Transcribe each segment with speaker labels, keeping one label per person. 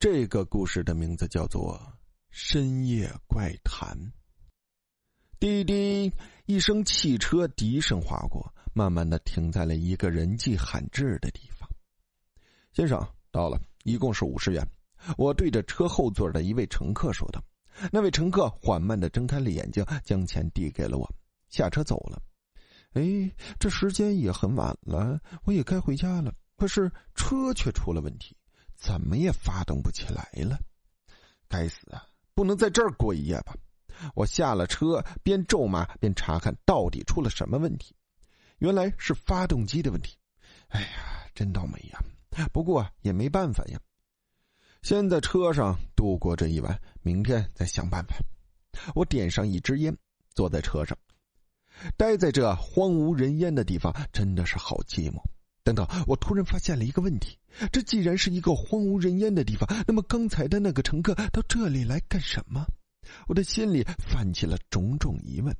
Speaker 1: 这个故事的名字叫做《深夜怪谈》。滴滴一声汽车笛声划过，慢慢的停在了一个人迹罕至的地方。先生到了，一共是五十元。我对着车后座的一位乘客说道。那位乘客缓慢的睁开了眼睛，将钱递给了我，下车走了。哎，这时间也很晚了，我也该回家了。可是车却出了问题。怎么也发动不起来了，该死啊！不能在这儿过一夜吧？我下了车，边咒骂边查看到底出了什么问题。原来是发动机的问题。哎呀，真倒霉呀！不过也没办法呀。先在车上度过这一晚，明天再想办法。我点上一支烟，坐在车上，待在这荒无人烟的地方，真的是好寂寞。等等，我突然发现了一个问题：这既然是一个荒无人烟的地方，那么刚才的那个乘客到这里来干什么？我的心里泛起了种种疑问。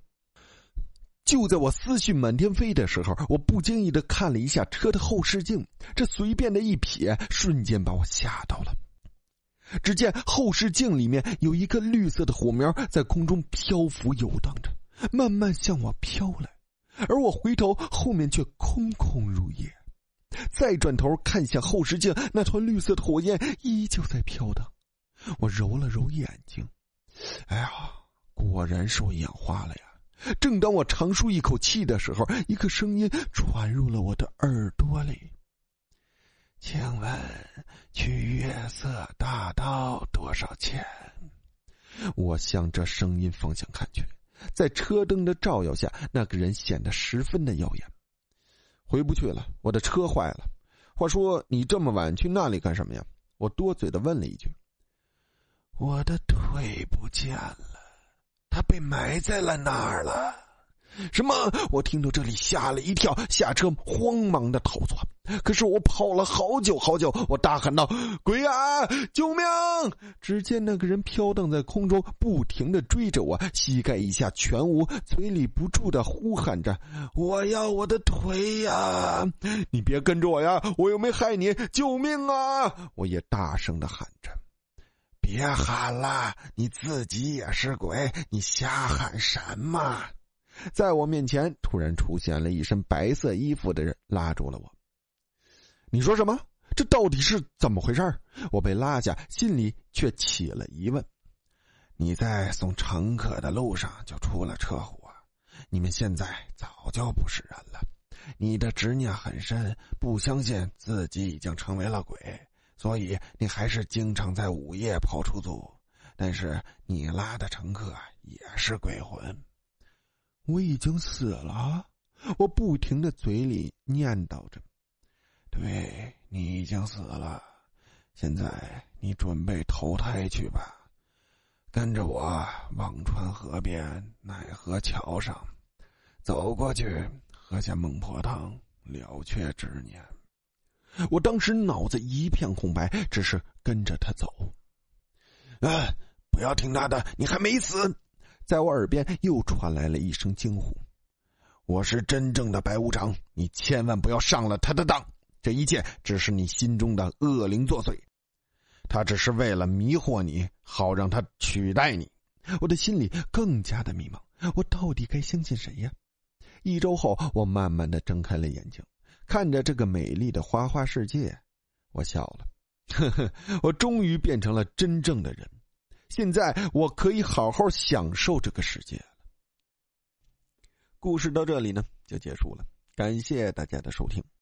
Speaker 1: 就在我思绪满天飞的时候，我不经意的看了一下车的后视镜，这随便的一瞥，瞬间把我吓到了。只见后视镜里面有一个绿色的火苗在空中漂浮游荡着，慢慢向我飘来，而我回头，后面却空空如也。再转头看向后视镜，那团绿色的火焰依旧在飘荡。我揉了揉眼睛，哎呀，果然是我眼花了呀！正当我长舒一口气的时候，一个声音传入了我的耳朵里：“请问去月色大道多少钱？”我向这声音方向看去，在车灯的照耀下，那个人显得十分的耀眼。回不去了，我的车坏了。话说你这么晚去那里干什么呀？我多嘴的问了一句。我的腿不见了，他被埋在了那儿了。什么？我听到这里吓了一跳，下车慌忙的逃窜。可是我跑了好久好久，我大喊道：“鬼啊，救命！”只见那个人飘荡在空中，不停的追着我，膝盖以下全无，嘴里不住的呼喊着：“我要我的腿呀！你别跟着我呀，我又没害你，救命啊！”我也大声的喊着：“别喊了，你自己也是鬼，你瞎喊什么？”在我面前突然出现了一身白色衣服的人，拉住了我。你说什么？这到底是怎么回事？我被拉下，心里却起了疑问。你在送乘客的路上就出了车祸，你们现在早就不是人了。你的执念很深，不相信自己已经成为了鬼，所以你还是经常在午夜跑出租。但是你拉的乘客也是鬼魂。我已经死了，我不停的嘴里念叨着：“对你已经死了，现在你准备投胎去吧，跟着我忘川河边奈何桥上，走过去喝下孟婆汤，了却执念。”我当时脑子一片空白，只是跟着他走。啊！不要听他的，你还没死。在我耳边又传来了一声惊呼：“我是真正的白无常，你千万不要上了他的当！这一切只是你心中的恶灵作祟，他只是为了迷惑你，好让他取代你。”我的心里更加的迷茫，我到底该相信谁呀？一周后，我慢慢的睁开了眼睛，看着这个美丽的花花世界，我笑了，呵呵，我终于变成了真正的人。现在我可以好好享受这个世界了。故事到这里呢就结束了，感谢大家的收听。